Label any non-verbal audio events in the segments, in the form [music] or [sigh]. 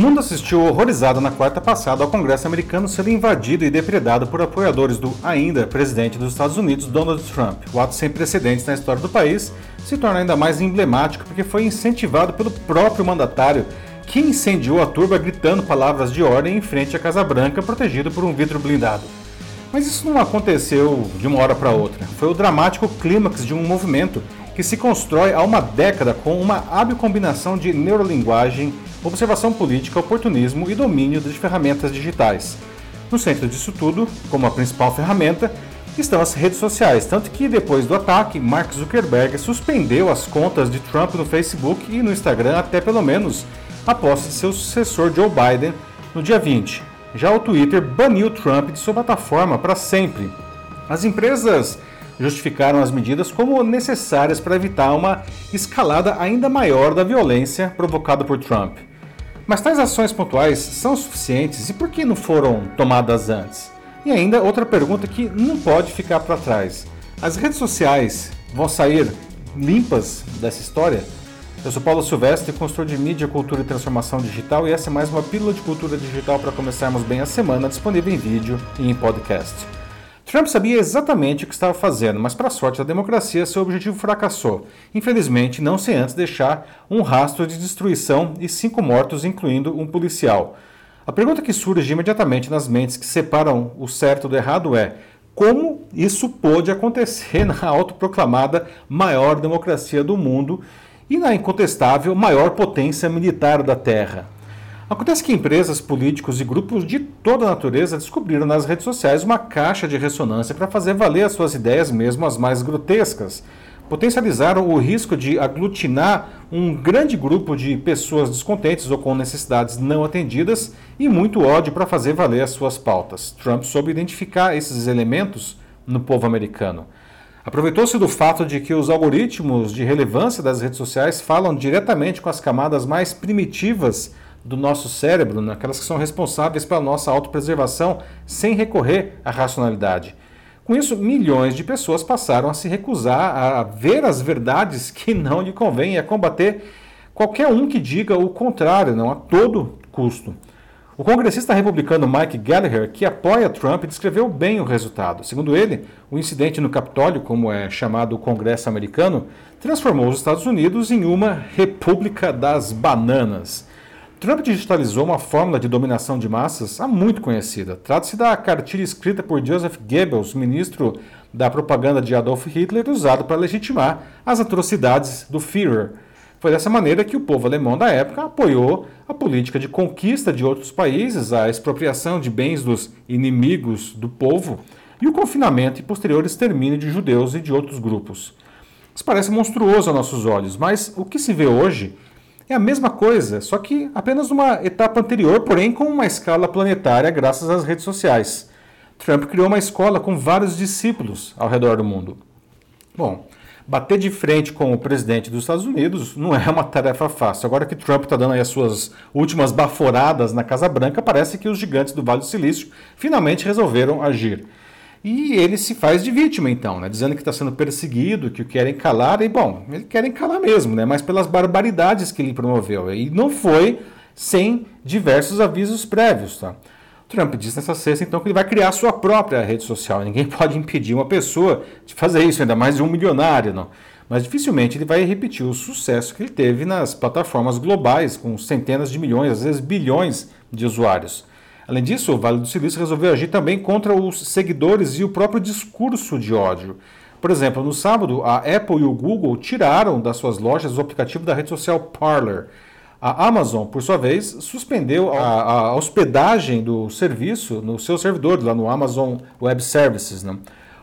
O mundo assistiu horrorizado na quarta passada ao Congresso americano sendo invadido e depredado por apoiadores do ainda presidente dos Estados Unidos, Donald Trump. O ato sem precedentes na história do país se torna ainda mais emblemático porque foi incentivado pelo próprio mandatário que incendiou a turba gritando palavras de ordem em frente à Casa Branca, protegido por um vidro blindado. Mas isso não aconteceu de uma hora para outra. Foi o dramático clímax de um movimento que se constrói há uma década com uma hábil combinação de neurolinguagem, observação política, oportunismo e domínio de ferramentas digitais. No centro disso tudo, como a principal ferramenta, estão as redes sociais, tanto que depois do ataque, Mark Zuckerberg suspendeu as contas de Trump no Facebook e no Instagram até pelo menos a posse de seu sucessor Joe Biden no dia 20. Já o Twitter baniu Trump de sua plataforma para sempre. As empresas justificaram as medidas como necessárias para evitar uma escalada ainda maior da violência provocada por Trump. Mas tais ações pontuais são suficientes e por que não foram tomadas antes? E ainda outra pergunta que não pode ficar para trás: as redes sociais vão sair limpas dessa história? Eu sou Paulo Silvestre, consultor de mídia, cultura e transformação digital, e essa é mais uma pílula de cultura digital para começarmos bem a semana, disponível em vídeo e em podcast. Trump sabia exatamente o que estava fazendo, mas, para a sorte da democracia, seu objetivo fracassou. Infelizmente, não sem antes deixar um rastro de destruição e cinco mortos, incluindo um policial. A pergunta que surge imediatamente nas mentes que separam o certo do errado é: como isso pôde acontecer [laughs] na autoproclamada maior democracia do mundo e na incontestável maior potência militar da Terra. Acontece que empresas, políticos e grupos de toda natureza descobriram nas redes sociais uma caixa de ressonância para fazer valer as suas ideias, mesmo as mais grotescas. Potencializaram o risco de aglutinar um grande grupo de pessoas descontentes ou com necessidades não atendidas e muito ódio para fazer valer as suas pautas. Trump soube identificar esses elementos no povo americano. Aproveitou-se do fato de que os algoritmos de relevância das redes sociais falam diretamente com as camadas mais primitivas do nosso cérebro, naquelas que são responsáveis pela nossa autopreservação, sem recorrer à racionalidade. Com isso, milhões de pessoas passaram a se recusar a ver as verdades que não lhe convêm e a combater qualquer um que diga o contrário, não a todo custo. O congressista republicano Mike Gallagher, que apoia Trump, descreveu bem o resultado. Segundo ele, o incidente no Capitólio, como é chamado o Congresso americano, transformou os Estados Unidos em uma república das bananas. Trump digitalizou uma fórmula de dominação de massas há muito conhecida. Trata-se da cartilha escrita por Joseph Goebbels, ministro da propaganda de Adolf Hitler, usado para legitimar as atrocidades do Führer. Foi dessa maneira que o povo alemão da época apoiou a política de conquista de outros países, a expropriação de bens dos inimigos do povo e o confinamento e posterior extermínio de judeus e de outros grupos. Isso parece monstruoso aos nossos olhos, mas o que se vê hoje é a mesma coisa, só que apenas numa etapa anterior, porém com uma escala planetária graças às redes sociais. Trump criou uma escola com vários discípulos ao redor do mundo. Bom, bater de frente com o presidente dos Estados Unidos não é uma tarefa fácil. Agora que Trump está dando as suas últimas baforadas na Casa Branca, parece que os gigantes do Vale do Silício finalmente resolveram agir. E ele se faz de vítima, então, né? dizendo que está sendo perseguido, que o querem calar, e bom, eles querem calar mesmo, né? mas pelas barbaridades que ele promoveu. E não foi sem diversos avisos prévios. Tá? Trump disse nessa sexta, então, que ele vai criar sua própria rede social. Ninguém [laughs] pode impedir uma pessoa de fazer isso, ainda mais um milionário, não. Mas dificilmente ele vai repetir o sucesso que ele teve nas plataformas globais, com centenas de milhões, às vezes bilhões de usuários. Além disso, o Vale do Silício resolveu agir também contra os seguidores e o próprio discurso de ódio. Por exemplo, no sábado, a Apple e o Google tiraram das suas lojas o aplicativo da rede social Parler. A Amazon, por sua vez, suspendeu a, a hospedagem do serviço no seu servidor, lá no Amazon Web Services. Né?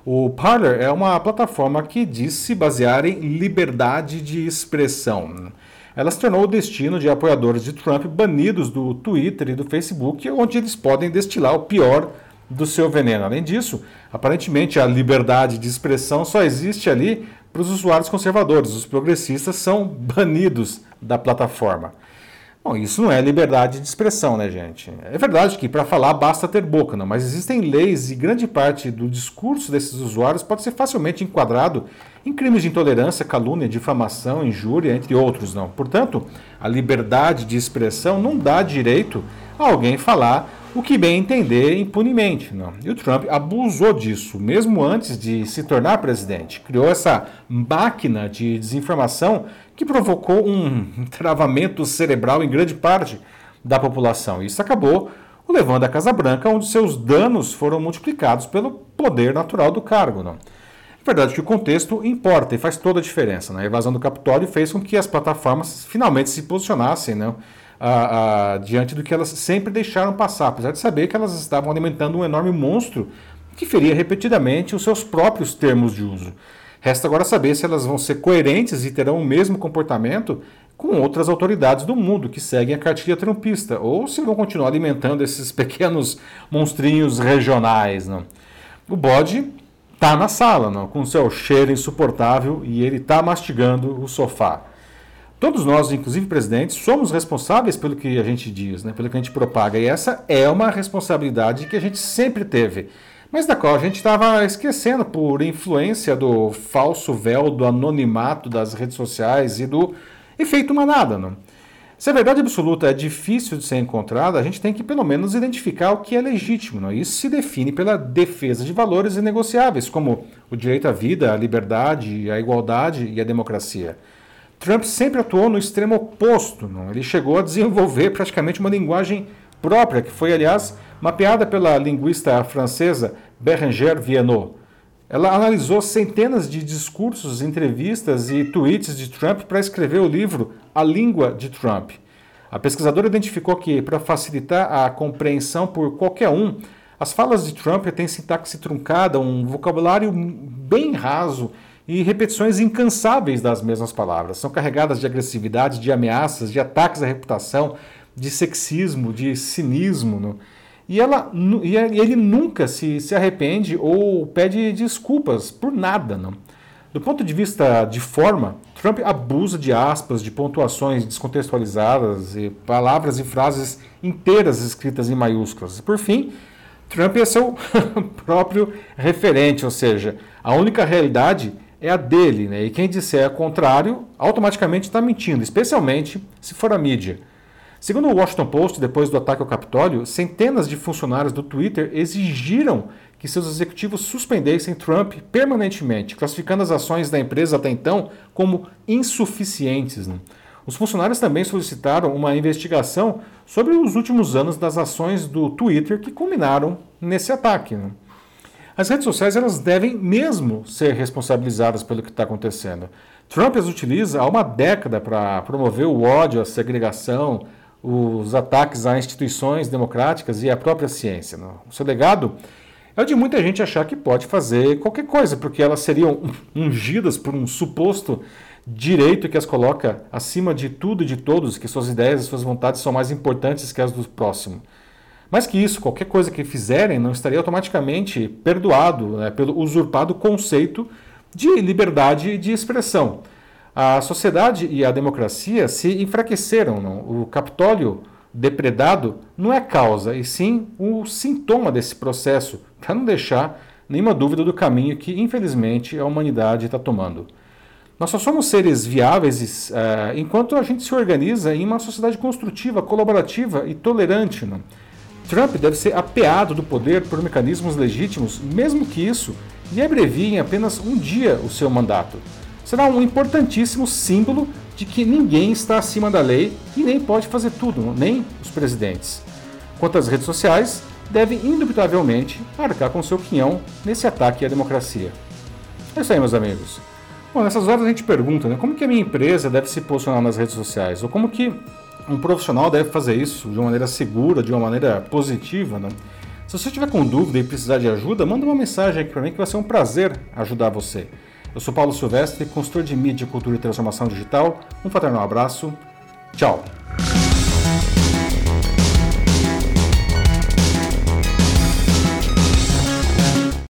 O Parler é uma plataforma que diz se basear em liberdade de expressão. Ela se tornou o destino de apoiadores de Trump banidos do Twitter e do Facebook, onde eles podem destilar o pior do seu veneno. Além disso, aparentemente a liberdade de expressão só existe ali para os usuários conservadores. Os progressistas são banidos da plataforma. Bom, isso não é liberdade de expressão, né, gente? É verdade que para falar basta ter boca, não, mas existem leis e grande parte do discurso desses usuários pode ser facilmente enquadrado em crimes de intolerância, calúnia, difamação, injúria, entre outros, não. Portanto, a liberdade de expressão não dá direito a alguém falar o que bem entender impunemente. Não. E o Trump abusou disso, mesmo antes de se tornar presidente. Criou essa máquina de desinformação que provocou um [laughs] travamento cerebral em grande parte da população. Isso acabou o levando à Casa Branca, onde seus danos foram multiplicados pelo poder natural do cargo. Não. É verdade que o contexto importa e faz toda a diferença. Né? A evasão do Capitólio fez com que as plataformas finalmente se posicionassem não? A, a, diante do que elas sempre deixaram passar, apesar de saber que elas estavam alimentando um enorme monstro que feria repetidamente os seus próprios termos de uso. Resta agora saber se elas vão ser coerentes e terão o mesmo comportamento com outras autoridades do mundo que seguem a cartilha trumpista, ou se vão continuar alimentando esses [laughs] pequenos monstrinhos regionais. Não? O bode está na sala, não? com seu cheiro insuportável, e ele está mastigando o sofá. Todos nós, inclusive presidentes, somos responsáveis pelo que a gente diz, né, pelo que a gente propaga. E essa é uma responsabilidade que a gente sempre teve, mas da qual a gente estava esquecendo por influência do falso véu do anonimato das redes sociais e do efeito manada. Não? Se a verdade absoluta é difícil de ser encontrada, a gente tem que pelo menos identificar o que é legítimo. Isso se define pela defesa de valores inegociáveis, como o direito à vida, a liberdade, a igualdade e a democracia. Trump sempre atuou no extremo oposto. Não? Ele chegou a desenvolver praticamente uma linguagem própria, que foi, aliás, mapeada pela linguista francesa Bérengère Viennot. Ela analisou centenas de discursos, entrevistas e tweets de Trump para escrever o livro A Língua de Trump. A pesquisadora identificou que, para facilitar a compreensão por qualquer um, as falas de Trump têm sintaxe truncada, um vocabulário bem raso e repetições incansáveis das mesmas palavras. São carregadas de agressividade, de ameaças, de ataques à reputação, de sexismo, de cinismo. No... E, ela, e ele nunca se, se arrepende ou pede desculpas por nada. Não? Do ponto de vista de forma, Trump abusa de aspas, de pontuações descontextualizadas e palavras e frases inteiras escritas em maiúsculas. Por fim, Trump é seu [laughs] próprio referente, ou seja, a única realidade é a dele, né? E quem disser o contrário, automaticamente está mentindo, especialmente se for a mídia. Segundo o Washington Post, depois do ataque ao Capitólio, centenas de funcionários do Twitter exigiram que seus executivos suspendessem Trump permanentemente, classificando as ações da empresa até então como insuficientes. Né? Os funcionários também solicitaram uma investigação sobre os últimos anos das ações do Twitter que culminaram nesse ataque. Né? As redes sociais elas devem mesmo ser responsabilizadas pelo que está acontecendo. Trump as utiliza há uma década para promover o ódio, a segregação, os ataques a instituições democráticas e à própria ciência. O seu legado é o de muita gente achar que pode fazer qualquer coisa, porque elas seriam ungidas por um suposto direito que as coloca acima de tudo e de todos, que suas ideias e suas vontades são mais importantes que as do próximo. Mais que isso, qualquer coisa que fizerem não estaria automaticamente perdoado né, pelo usurpado conceito de liberdade de expressão. A sociedade e a democracia se enfraqueceram. Não? O Capitólio depredado não é causa, e sim o sintoma desse processo, para não deixar nenhuma dúvida do caminho que, infelizmente, a humanidade está tomando. Nós só somos seres viáveis uh, enquanto a gente se organiza em uma sociedade construtiva, colaborativa e tolerante. Não? Trump deve ser apeado do poder por mecanismos legítimos, mesmo que isso lhe abrevie em apenas um dia o seu mandato. Será um importantíssimo símbolo de que ninguém está acima da lei e nem pode fazer tudo, nem os presidentes. Quanto às redes sociais, devem indubitavelmente marcar com seu quinhão nesse ataque à democracia. É isso aí, meus amigos. Bom, nessas horas a gente pergunta, né, como que a minha empresa deve se posicionar nas redes sociais? Ou como que um profissional deve fazer isso de uma maneira segura, de uma maneira positiva. Né? Se você tiver com dúvida e precisar de ajuda, manda uma mensagem aqui para mim que vai ser um prazer ajudar você. Eu sou Paulo Silvestre, consultor de mídia, cultura e transformação digital. Um fraternal abraço. Tchau.